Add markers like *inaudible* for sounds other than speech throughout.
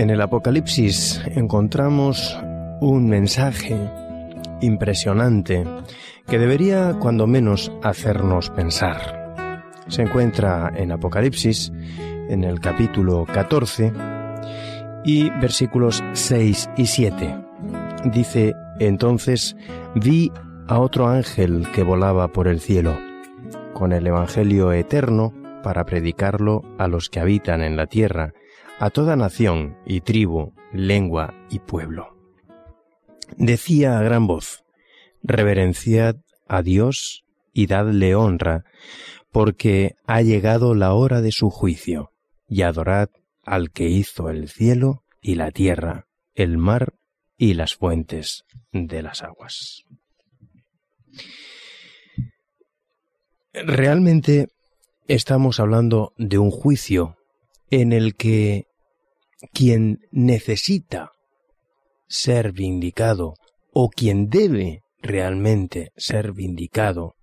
En el Apocalipsis encontramos un mensaje impresionante que debería cuando menos hacernos pensar. Se encuentra en Apocalipsis, en el capítulo 14 y versículos 6 y 7. Dice, entonces vi a otro ángel que volaba por el cielo, con el Evangelio eterno para predicarlo a los que habitan en la tierra, a toda nación y tribu, lengua y pueblo. Decía a gran voz, Reverenciad a Dios y dadle honra, porque ha llegado la hora de su juicio, y adorad al que hizo el cielo y la tierra, el mar y las fuentes de las aguas. Realmente estamos hablando de un juicio en el que quien necesita ser vindicado o quien debe realmente ser vindicado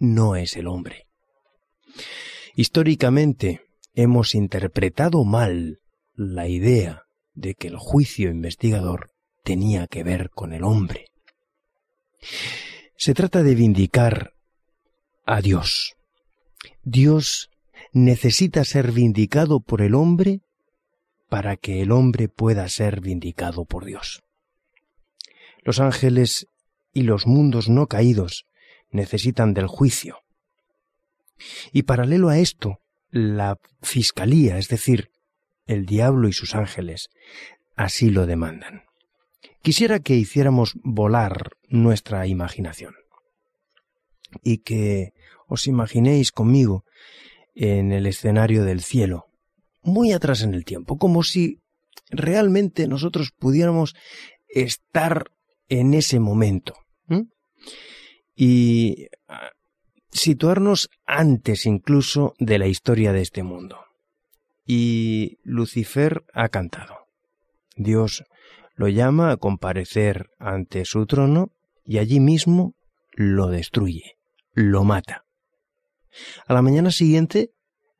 no es el hombre. Históricamente hemos interpretado mal la idea de que el juicio investigador tenía que ver con el hombre. Se trata de vindicar a Dios. Dios necesita ser vindicado por el hombre para que el hombre pueda ser vindicado por Dios. Los ángeles y los mundos no caídos necesitan del juicio. Y paralelo a esto, la fiscalía, es decir, el diablo y sus ángeles, así lo demandan. Quisiera que hiciéramos volar nuestra imaginación y que os imaginéis conmigo en el escenario del cielo, muy atrás en el tiempo, como si realmente nosotros pudiéramos estar en ese momento. Y situarnos antes incluso de la historia de este mundo. Y Lucifer ha cantado. Dios lo llama a comparecer ante su trono y allí mismo lo destruye, lo mata. A la mañana siguiente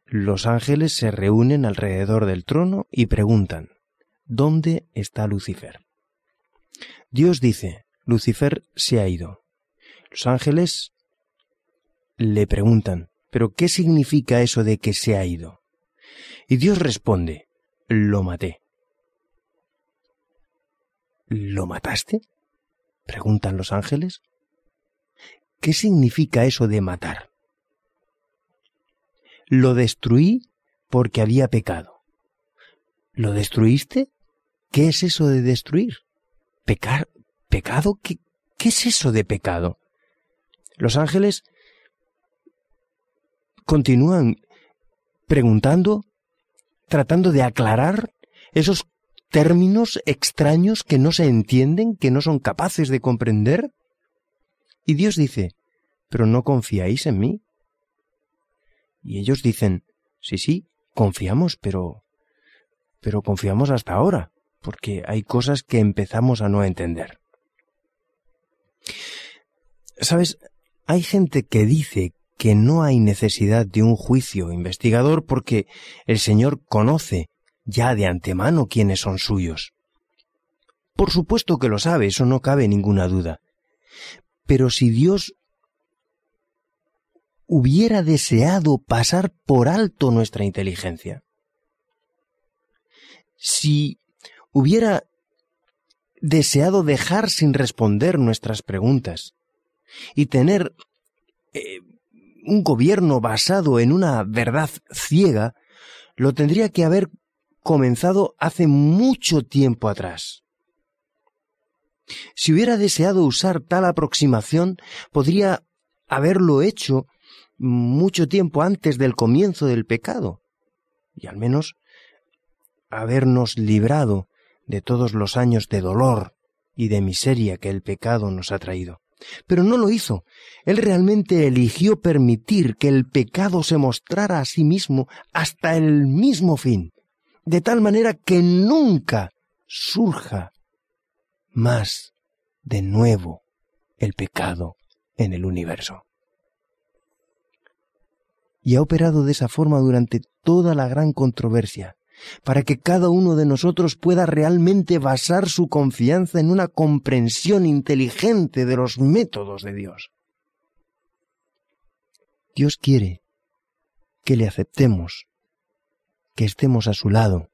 los ángeles se reúnen alrededor del trono y preguntan, ¿dónde está Lucifer? Dios dice, Lucifer se ha ido. Los ángeles le preguntan, ¿pero qué significa eso de que se ha ido? Y Dios responde, lo maté. ¿Lo mataste? preguntan los ángeles. ¿Qué significa eso de matar? Lo destruí porque había pecado. ¿Lo destruiste? ¿Qué es eso de destruir? ¿Pecar? ¿Pecado? ¿Qué, qué es eso de pecado? Los ángeles continúan preguntando, tratando de aclarar esos términos extraños que no se entienden, que no son capaces de comprender. Y Dios dice, pero no confiáis en mí. Y ellos dicen, sí, sí, confiamos, pero... pero confiamos hasta ahora, porque hay cosas que empezamos a no entender. Sabes, hay gente que dice que no hay necesidad de un juicio investigador porque el Señor conoce ya de antemano quiénes son suyos. Por supuesto que lo sabe, eso no cabe ninguna duda. Pero si Dios hubiera deseado pasar por alto nuestra inteligencia, si hubiera deseado dejar sin responder nuestras preguntas y tener eh, un gobierno basado en una verdad ciega, lo tendría que haber comenzado hace mucho tiempo atrás. Si hubiera deseado usar tal aproximación, podría haberlo hecho mucho tiempo antes del comienzo del pecado, y al menos habernos librado de todos los años de dolor y de miseria que el pecado nos ha traído. Pero no lo hizo. Él realmente eligió permitir que el pecado se mostrara a sí mismo hasta el mismo fin, de tal manera que nunca surja más de nuevo el pecado en el universo. Y ha operado de esa forma durante toda la gran controversia, para que cada uno de nosotros pueda realmente basar su confianza en una comprensión inteligente de los métodos de Dios. Dios quiere que le aceptemos, que estemos a su lado,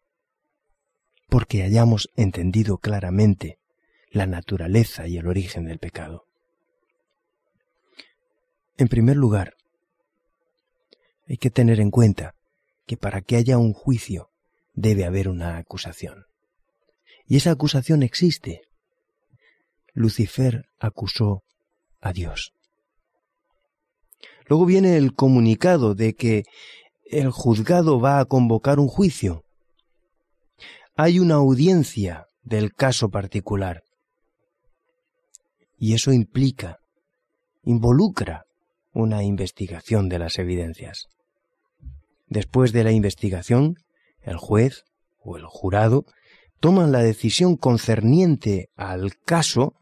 porque hayamos entendido claramente la naturaleza y el origen del pecado. En primer lugar, hay que tener en cuenta que para que haya un juicio debe haber una acusación. Y esa acusación existe. Lucifer acusó a Dios. Luego viene el comunicado de que el juzgado va a convocar un juicio. Hay una audiencia del caso particular. Y eso implica, involucra una investigación de las evidencias. Después de la investigación, el juez o el jurado toman la decisión concerniente al caso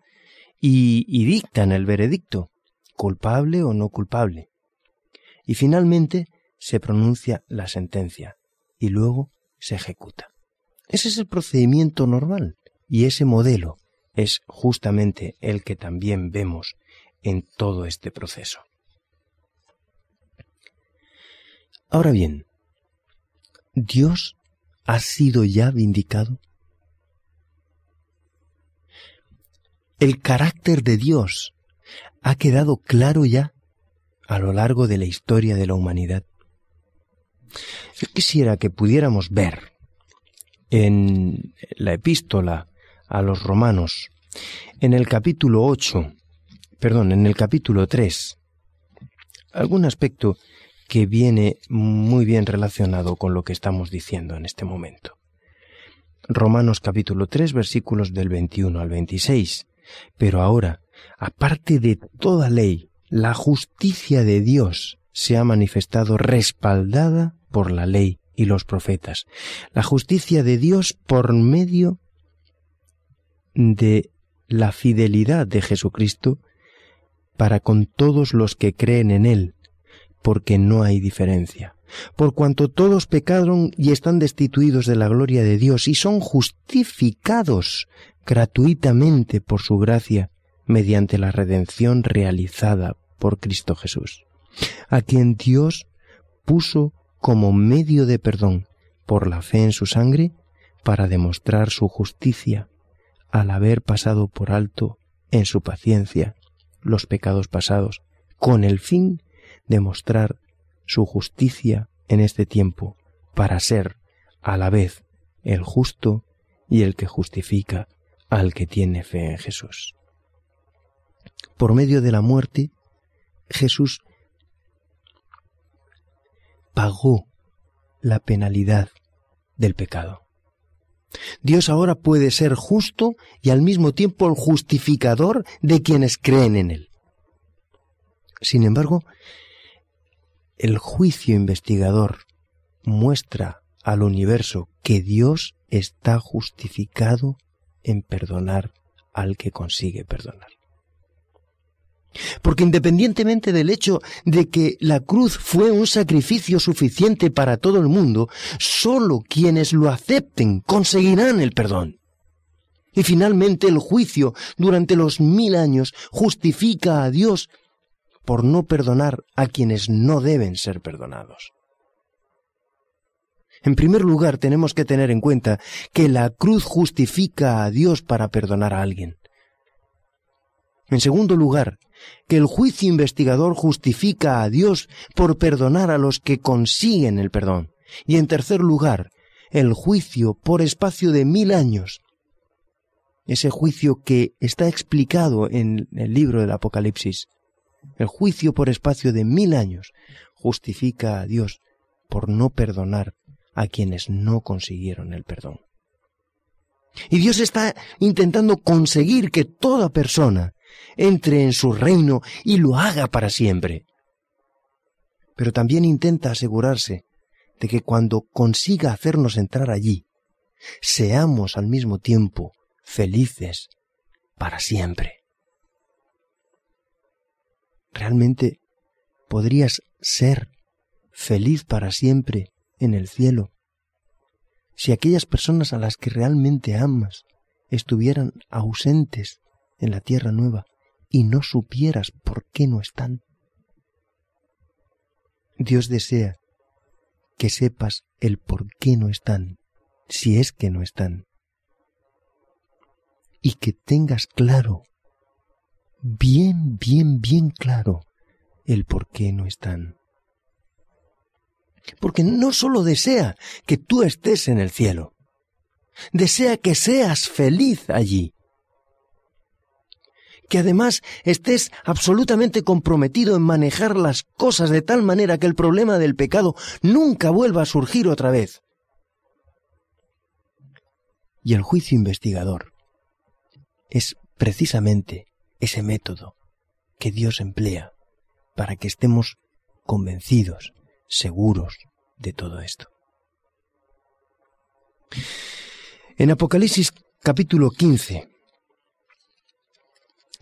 y, dictan el veredicto, culpable o no culpable. Y finalmente se pronuncia la sentencia y luego se ejecuta. Ese es el procedimiento normal y ese modelo es justamente el que también vemos en todo este proceso. Ahora bien, ¿Dios ha sido ya vindicado? El carácter de Dios ha quedado claro ya a lo largo de la historia de la humanidad. Yo quisiera que pudiéramos ver en la epístola a los romanos, en el capítulo 8, perdón, en el capítulo 3, algún aspecto que viene muy bien relacionado con lo que estamos diciendo en este momento. Romanos capítulo 3 versículos del 21 al 26. Pero ahora, aparte de toda ley, la justicia de Dios se ha manifestado respaldada por la ley y los profetas. La justicia de Dios por medio de la fidelidad de Jesucristo para con todos los que creen en Él, porque no hay diferencia. Por cuanto todos pecaron y están destituidos de la gloria de Dios y son justificados gratuitamente por su gracia mediante la redención realizada por Cristo Jesús, a quien Dios puso como medio de perdón por la fe en su sangre para demostrar su justicia al haber pasado por alto en su paciencia los pecados pasados, con el fin demostrar su justicia en este tiempo para ser a la vez el justo y el que justifica al que tiene fe en Jesús. Por medio de la muerte, Jesús pagó la penalidad del pecado. Dios ahora puede ser justo y al mismo tiempo el justificador de quienes creen en Él. Sin embargo, el juicio investigador muestra al universo que Dios está justificado en perdonar al que consigue perdonar. Porque independientemente del hecho de que la cruz fue un sacrificio suficiente para todo el mundo, sólo quienes lo acepten conseguirán el perdón. Y finalmente el juicio durante los mil años justifica a Dios por no perdonar a quienes no deben ser perdonados. En primer lugar, tenemos que tener en cuenta que la cruz justifica a Dios para perdonar a alguien. En segundo lugar, que el juicio investigador justifica a Dios por perdonar a los que consiguen el perdón. Y en tercer lugar, el juicio por espacio de mil años. Ese juicio que está explicado en el libro del Apocalipsis. El juicio por espacio de mil años justifica a Dios por no perdonar a quienes no consiguieron el perdón. Y Dios está intentando conseguir que toda persona entre en su reino y lo haga para siempre. Pero también intenta asegurarse de que cuando consiga hacernos entrar allí, seamos al mismo tiempo felices para siempre. ¿Realmente podrías ser feliz para siempre en el cielo si aquellas personas a las que realmente amas estuvieran ausentes en la tierra nueva y no supieras por qué no están? Dios desea que sepas el por qué no están, si es que no están, y que tengas claro, bien, bien, bien claro, el por qué no están. Porque no sólo desea que tú estés en el cielo, desea que seas feliz allí que además estés absolutamente comprometido en manejar las cosas de tal manera que el problema del pecado nunca vuelva a surgir otra vez. Y el juicio investigador es precisamente ese método que Dios emplea para que estemos convencidos, seguros de todo esto. En Apocalipsis capítulo 15,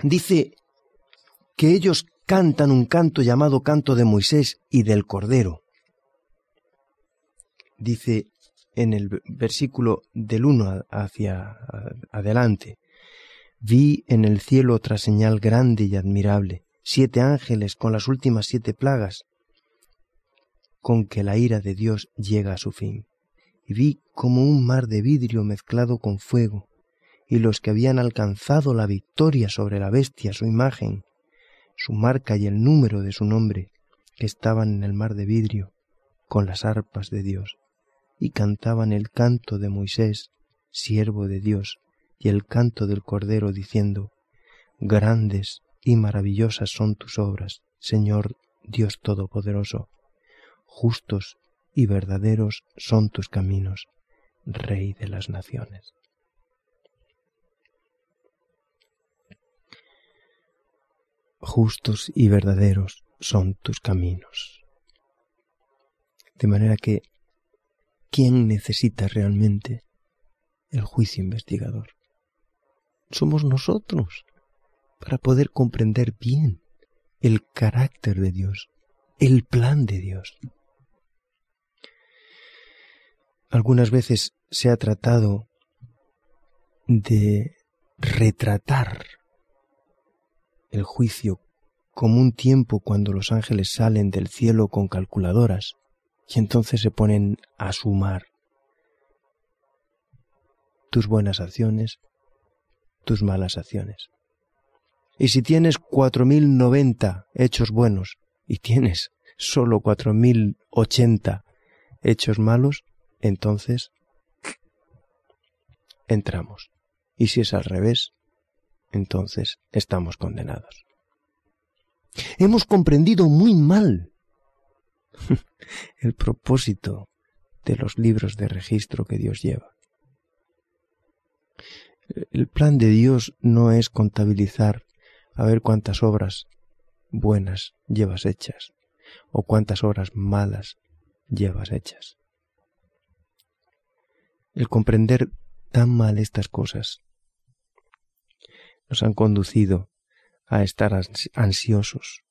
dice que ellos cantan un canto llamado canto de Moisés y del Cordero. Dice en el versículo del 1 hacia adelante, vi en el cielo otra señal grande y admirable, siete ángeles con las últimas siete plagas, con que la ira de Dios llega a su fin. Y vi como un mar de vidrio mezclado con fuego, y los que habían alcanzado la victoria sobre la bestia, su imagen, su marca y el número de su nombre, que estaban en el mar de vidrio, con las arpas de Dios, y cantaban el canto de Moisés, siervo de Dios, y el canto del Cordero, diciendo, Grandes y maravillosas son tus obras, Señor Dios Todopoderoso, justos y verdaderos son tus caminos, Rey de las naciones. justos y verdaderos son tus caminos. De manera que, ¿quién necesita realmente el juicio investigador? Somos nosotros, para poder comprender bien el carácter de Dios, el plan de Dios. Algunas veces se ha tratado de retratar el juicio como un tiempo cuando los ángeles salen del cielo con calculadoras y entonces se ponen a sumar tus buenas acciones, tus malas acciones. Y si tienes cuatro mil noventa hechos buenos y tienes solo cuatro mil ochenta hechos malos, entonces entramos. Y si es al revés, entonces estamos condenados. Hemos comprendido muy mal *laughs* el propósito de los libros de registro que Dios lleva. El plan de Dios no es contabilizar a ver cuántas obras buenas llevas hechas o cuántas obras malas llevas hechas. El comprender tan mal estas cosas nos han conducido a estar ansiosos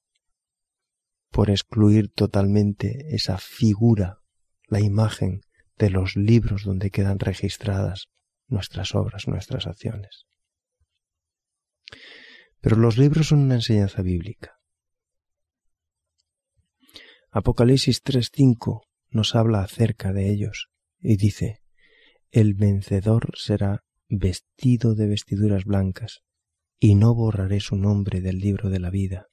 por excluir totalmente esa figura, la imagen de los libros donde quedan registradas nuestras obras, nuestras acciones. Pero los libros son una enseñanza bíblica. Apocalipsis 3.5 nos habla acerca de ellos y dice, el vencedor será vestido de vestiduras blancas y no borraré su nombre del libro de la vida,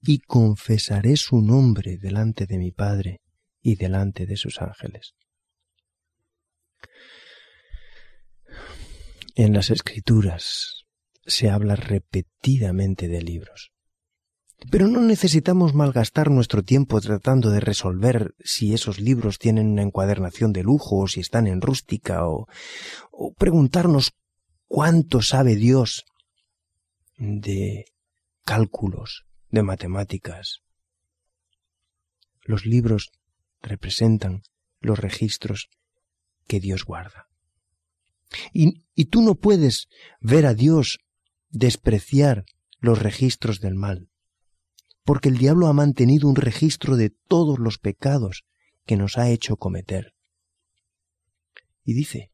y confesaré su nombre delante de mi Padre y delante de sus ángeles. En las escrituras se habla repetidamente de libros. Pero no necesitamos malgastar nuestro tiempo tratando de resolver si esos libros tienen una encuadernación de lujo o si están en rústica o, o preguntarnos cuánto sabe Dios de cálculos, de matemáticas. Los libros representan los registros que Dios guarda. Y, tú no puedes ver a Dios despreciar los registros del mal, porque el diablo ha mantenido un registro de todos los pecados que nos ha hecho cometer. Y dice,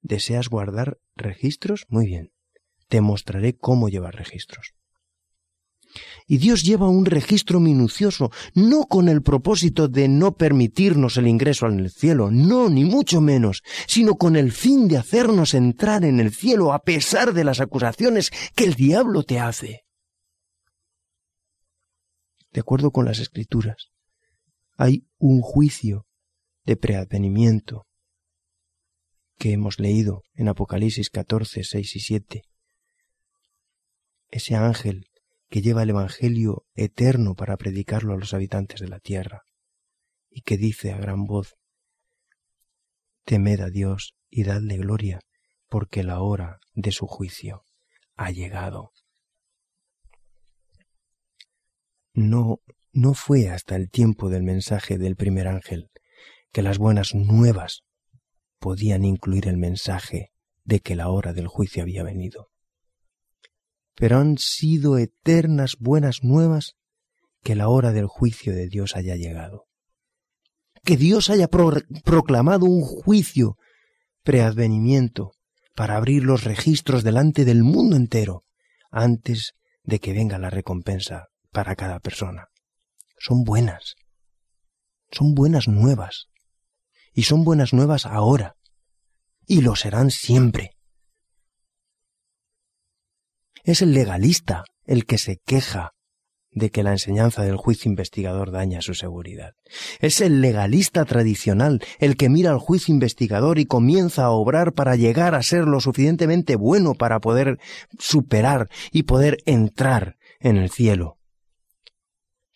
¿deseas guardar registros? Muy bien, te mostraré cómo llevar registros. Y Dios lleva un registro minucioso, no con el propósito de no permitirnos el ingreso el cielo, no, ni mucho menos, sino con el fin de hacernos entrar en el cielo a pesar de las acusaciones que el diablo te hace. De acuerdo con las escrituras, hay un juicio de preadvenimiento que hemos leído en Apocalipsis 14, 6 y 7. Ese ángel que lleva el Evangelio eterno para predicarlo a los habitantes de la tierra, y que dice a gran voz, Temed a Dios y dadle gloria, porque la hora de su juicio ha llegado. No, no fue hasta el tiempo del mensaje del primer ángel que las buenas nuevas podían incluir el mensaje de que la hora del juicio había venido pero han sido eternas buenas nuevas que la hora del juicio de Dios haya llegado. Que Dios haya proclamado un juicio preadvenimiento para abrir los registros delante del mundo entero antes de que venga la recompensa para cada persona. Son buenas. Son buenas nuevas. Y son buenas nuevas ahora. Y lo serán siempre. Es el legalista el que se queja de que la enseñanza del juicio investigador daña su seguridad. Es el legalista tradicional el que mira al juicio investigador y comienza a obrar para llegar a ser lo suficientemente bueno para poder superar y poder entrar en el cielo.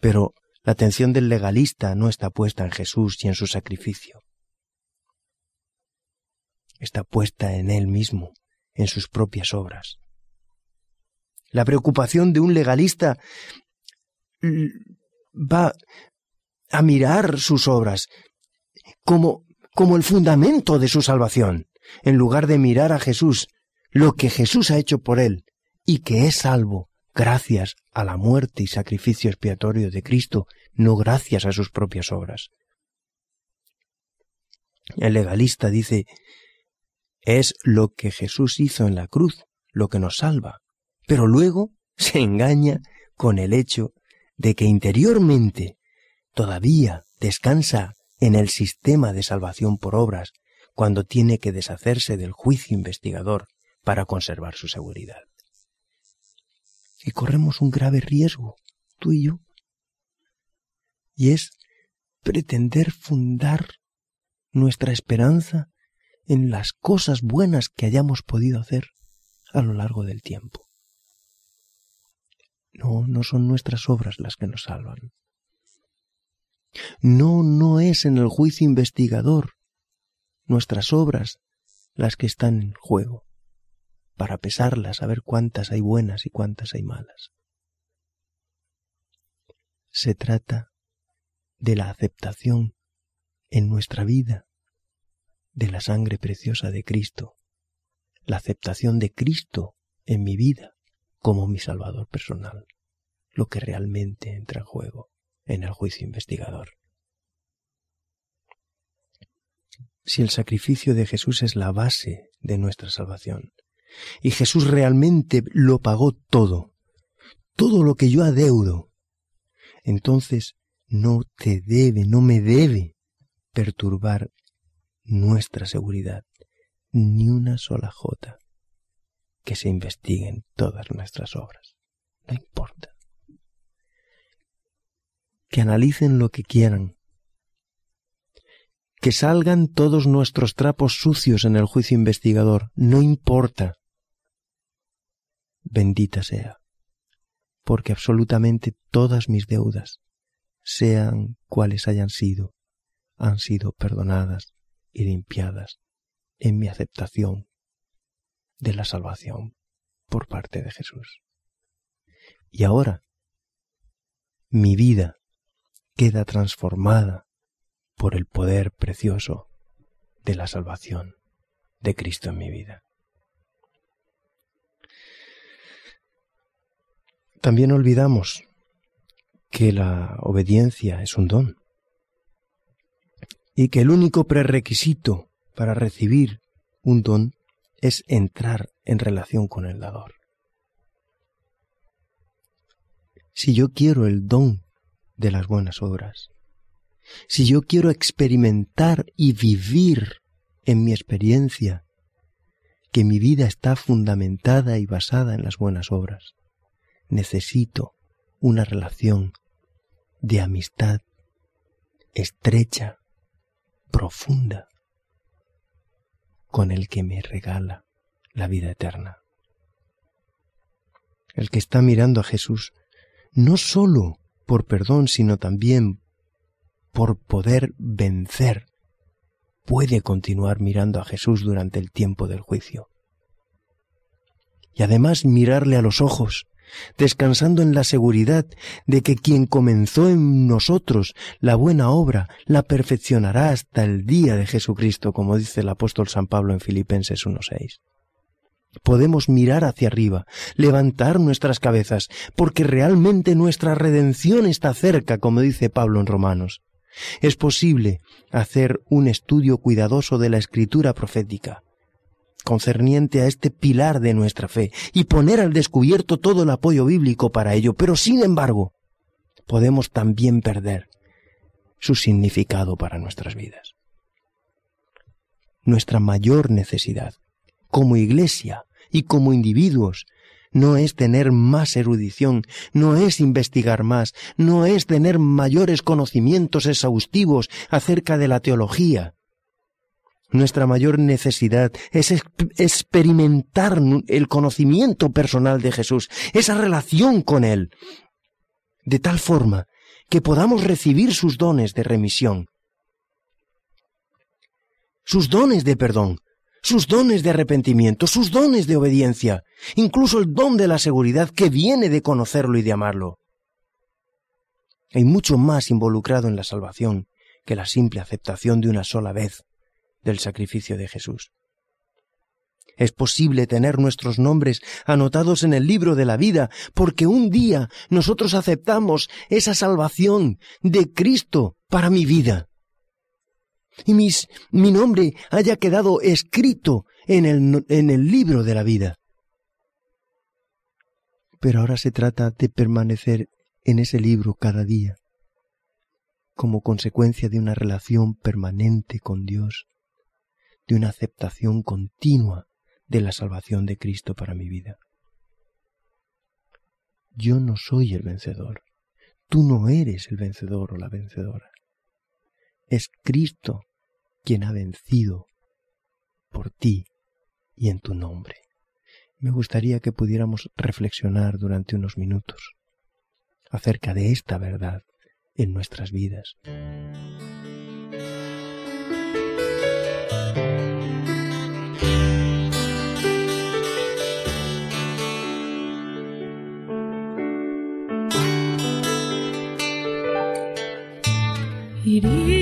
Pero la atención del legalista no está puesta en Jesús y en su sacrificio. Está puesta en él mismo, en sus propias obras. La preocupación de un legalista va a mirar sus obras como, como el fundamento de su salvación, en lugar de mirar a Jesús, lo que Jesús ha hecho por él, y que es salvo gracias a la muerte y sacrificio expiatorio de Cristo, no gracias a sus propias obras. El legalista dice, es lo que Jesús hizo en la cruz lo que nos salva pero luego se engaña con el hecho de que interiormente todavía descansa en el sistema de salvación por obras cuando tiene que deshacerse del juicio investigador para conservar su seguridad. Y corremos un grave riesgo, tú y yo, y es pretender fundar nuestra esperanza en las cosas buenas que hayamos podido hacer a lo largo del tiempo. No, no son nuestras obras las que nos salvan. No, no es en el juicio investigador nuestras obras las que están en juego, para pesarlas, a ver cuántas hay buenas y cuántas hay malas. Se trata de la aceptación en nuestra vida de la sangre preciosa de Cristo, la aceptación de Cristo en mi vida, como mi salvador personal, lo que realmente entra en juego en el juicio investigador. Si el sacrificio de Jesús es la base de nuestra salvación, y Jesús realmente lo pagó todo, todo lo que yo adeudo, entonces no te debe, no me debe perturbar nuestra seguridad, ni una sola jota que se investiguen todas nuestras obras. No importa. Que analicen lo que quieran. Que salgan todos nuestros trapos sucios en el juicio investigador. No importa. Bendita sea. Porque absolutamente todas mis deudas, sean cuales hayan sido, han sido perdonadas y limpiadas en mi aceptación de la salvación por parte de Jesús. Y ahora mi vida queda transformada por el poder precioso de la salvación de Cristo en mi vida. También olvidamos que la obediencia es un don y que el único prerequisito para recibir un don es entrar en relación con el dador. Si yo quiero el don de las buenas obras, si yo quiero experimentar y vivir en mi experiencia que mi vida está fundamentada y basada en las buenas obras, necesito una relación de amistad estrecha, profunda, con el que me regala la vida eterna. El que está mirando a Jesús no sólo por perdón, sino también por poder vencer, puede continuar mirando a Jesús durante el tiempo del juicio. Y además mirarle a los ojos, descansando en la seguridad de que quien comenzó en nosotros la buena obra la perfeccionará hasta el día de Jesucristo, como dice el apóstol San Pablo en Filipenses 1.6 podemos mirar hacia arriba, levantar nuestras cabezas, porque realmente nuestra redención está cerca, como dice Pablo en Romanos. Es posible hacer un estudio cuidadoso de la escritura profética, concerniente a este pilar de nuestra fe, y poner al descubierto todo el apoyo bíblico para ello, pero sin embargo, podemos también perder su significado para nuestras vidas. Nuestra mayor necesidad como iglesia y como individuos. No es tener más erudición, no es investigar más, no es tener mayores conocimientos exhaustivos acerca de la teología. Nuestra mayor necesidad es experimentar el conocimiento personal de Jesús, esa relación con Él, de tal forma que podamos recibir sus dones de remisión, sus dones de perdón, sus dones de arrepentimiento, sus dones de obediencia, incluso el don de la seguridad que viene de conocerlo y de amarlo. Hay mucho más involucrado en la salvación que la simple aceptación de una sola vez del sacrificio de Jesús. Es posible tener nuestros nombres anotados en el libro de la vida porque un día nosotros aceptamos esa salvación de Cristo para mi vida y mis, mi nombre haya quedado escrito en el, en el libro de la vida. Pero ahora se trata de permanecer en ese libro cada día, como consecuencia de una relación permanente con Dios, de una aceptación continua de la salvación de Cristo para mi vida. Yo no soy el vencedor, tú no eres el vencedor o la vencedora. Es Cristo quien ha vencido por ti y en tu nombre. Me gustaría que pudiéramos reflexionar durante unos minutos acerca de esta verdad en nuestras vidas. vivir.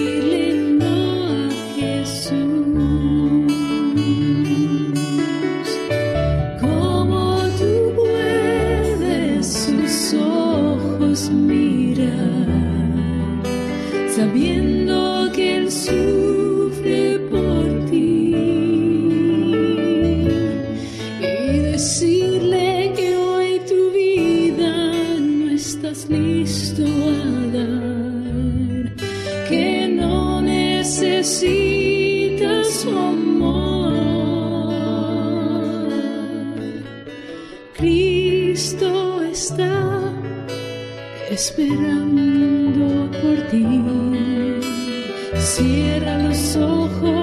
Cristo está esperando por ti. Cierra los ojos.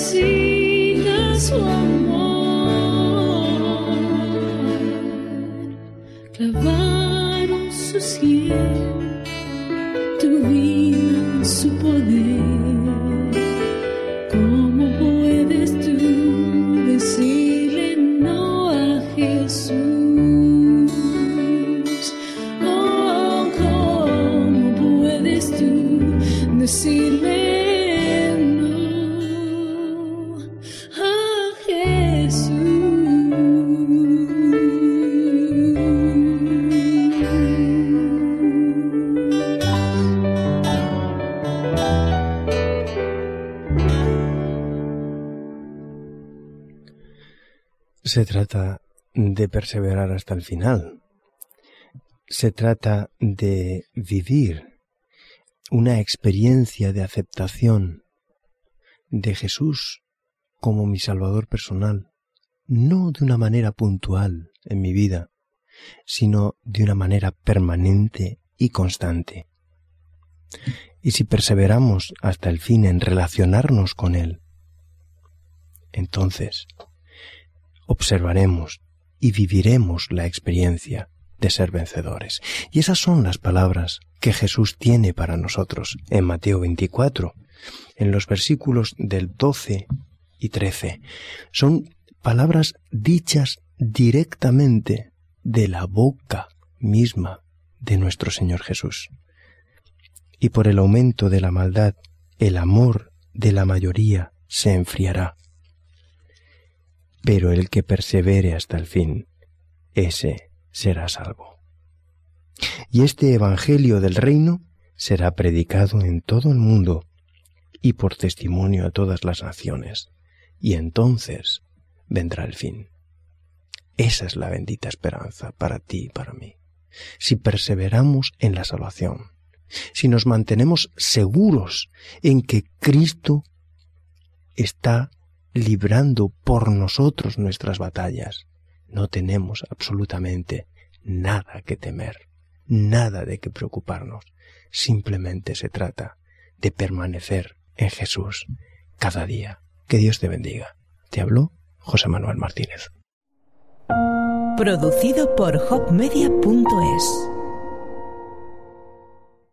see the swan. Se trata de perseverar hasta el final. Se trata de vivir una experiencia de aceptación de Jesús como mi Salvador personal, no de una manera puntual en mi vida, sino de una manera permanente y constante. Y si perseveramos hasta el fin en relacionarnos con Él, entonces observaremos y viviremos la experiencia de ser vencedores. Y esas son las palabras que Jesús tiene para nosotros en Mateo 24, en los versículos del 12 y 13. Son palabras dichas directamente de la boca misma de nuestro Señor Jesús. Y por el aumento de la maldad, el amor de la mayoría se enfriará pero el que persevere hasta el fin, ese será salvo. Y este Evangelio del reino será predicado en todo el mundo y por testimonio a todas las naciones, y entonces vendrá el fin. Esa es la bendita esperanza para ti y para mí. Si perseveramos en la salvación, si nos mantenemos seguros en que Cristo está librando por nosotros nuestras batallas, no tenemos absolutamente nada que temer, nada de que preocuparnos. Simplemente se trata de permanecer en Jesús cada día. Que Dios te bendiga. Te habló José Manuel Martínez. Producido por hopmedia.es